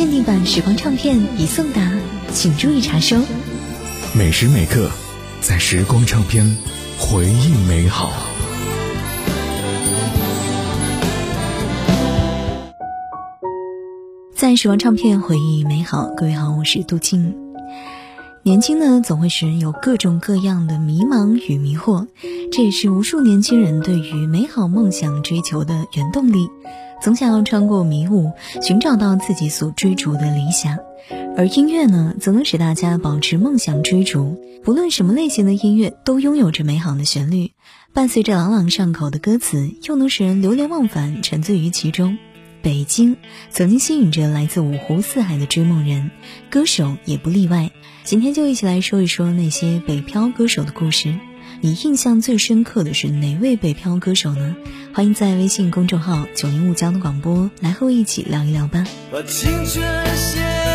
限定版时光唱片已送达，请注意查收。每时每刻，在时光唱片，回忆美好。在时光唱片回忆美好，各位好，我是杜静。年轻呢，总会使人有各种各样的迷茫与迷惑，这也是无数年轻人对于美好梦想追求的原动力。总想要穿过迷雾，寻找到自己所追逐的理想。而音乐呢，则能使大家保持梦想追逐。不论什么类型的音乐，都拥有着美好的旋律，伴随着朗朗上口的歌词，又能使人流连忘返，沉醉于其中。北京曾经吸引着来自五湖四海的追梦人，歌手也不例外。今天就一起来说一说那些北漂歌手的故事。你印象最深刻的是哪位北漂歌手呢？欢迎在微信公众号“九零五交通广播”来和我一起聊一聊吧。把青春献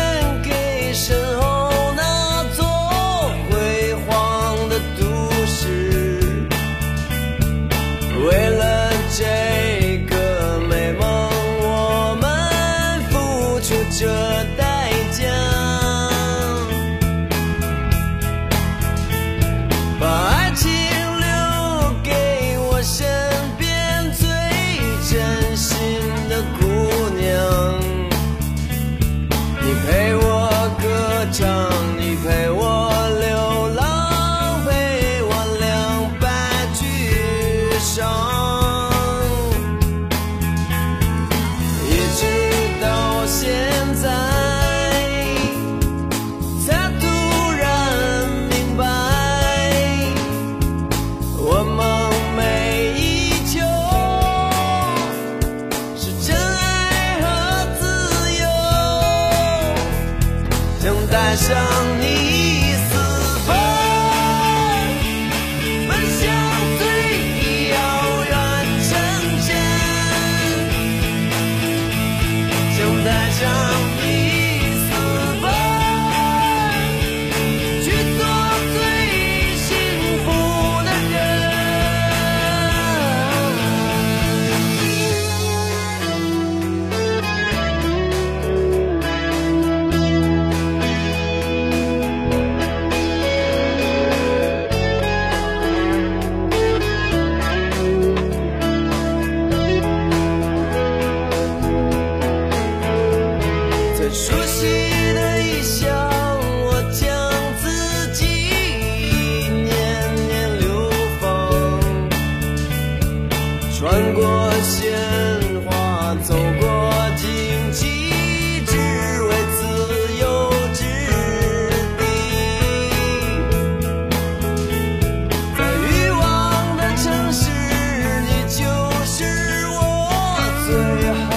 最后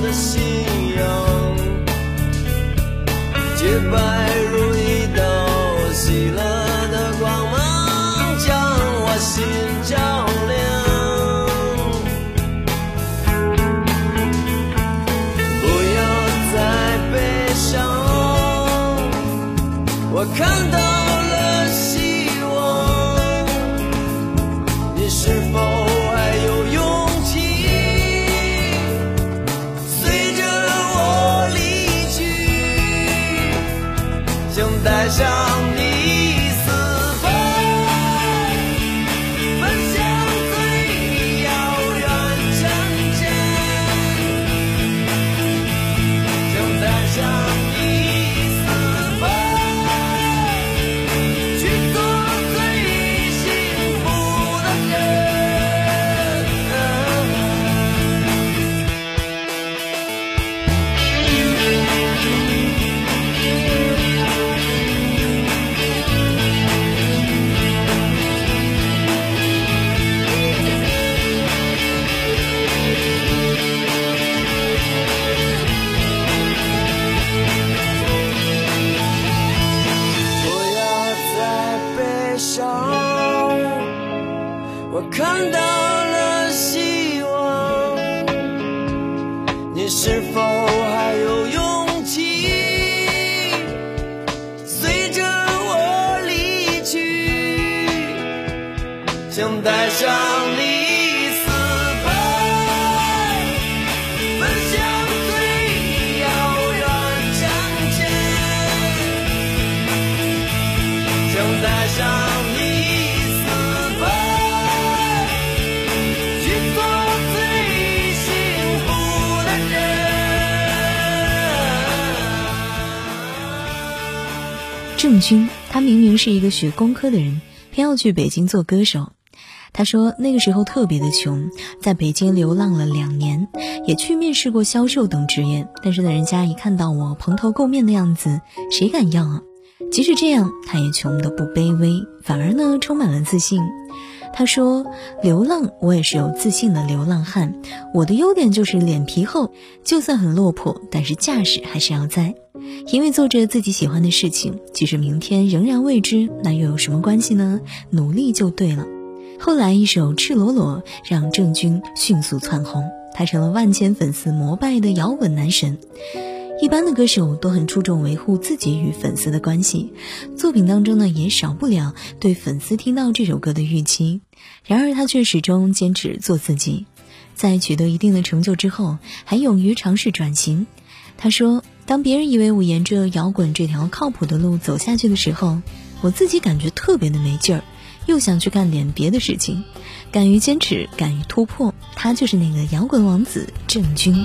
的信仰。洁白如一道喜乐的光芒，将我心照亮。不要再悲伤，我看到看到了希望，你是否还有勇气随着我离去，想带上你郑钧，他明明是一个学工科的人，偏要去北京做歌手。他说那个时候特别的穷，在北京流浪了两年，也去面试过销售等职业，但是呢，人家一看到我蓬头垢面的样子，谁敢要啊？即使这样，他也穷得不卑微，反而呢充满了自信。他说：“流浪，我也是有自信的流浪汉。我的优点就是脸皮厚，就算很落魄，但是架势还是要在。因为做着自己喜欢的事情，即使明天仍然未知，那又有什么关系呢？努力就对了。”后来一首《赤裸裸》让郑钧迅速窜红，他成了万千粉丝膜拜的摇滚男神。一般的歌手都很注重维护自己与粉丝的关系，作品当中呢也少不了对粉丝听到这首歌的预期。然而他却始终坚持做自己，在取得一定的成就之后，还勇于尝试转型。他说：“当别人以为我沿着摇滚这条靠谱的路走下去的时候，我自己感觉特别的没劲儿，又想去干点别的事情。敢于坚持，敢于突破，他就是那个摇滚王子郑钧。”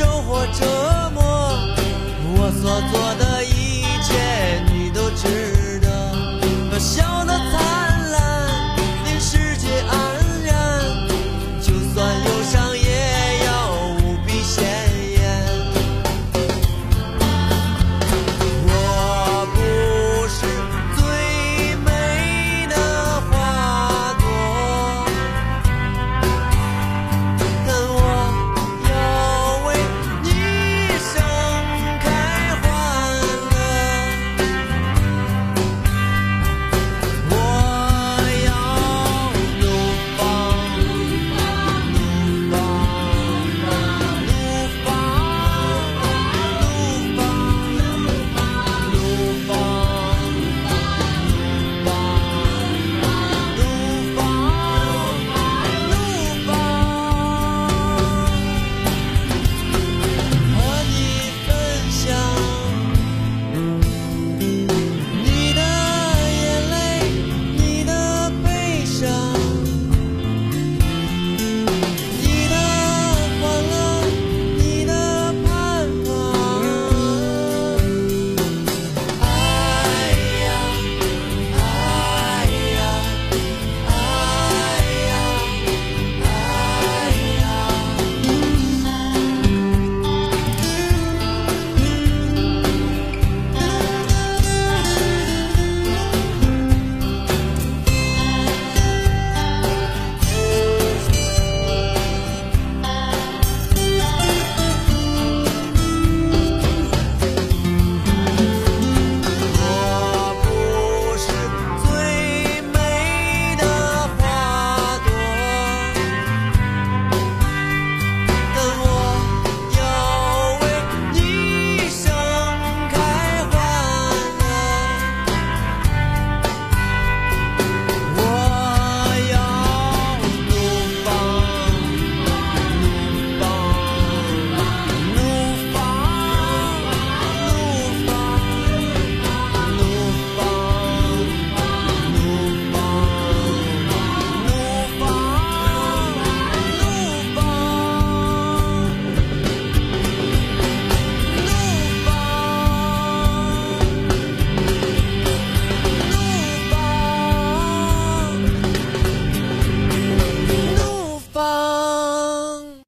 受我折磨，我所做。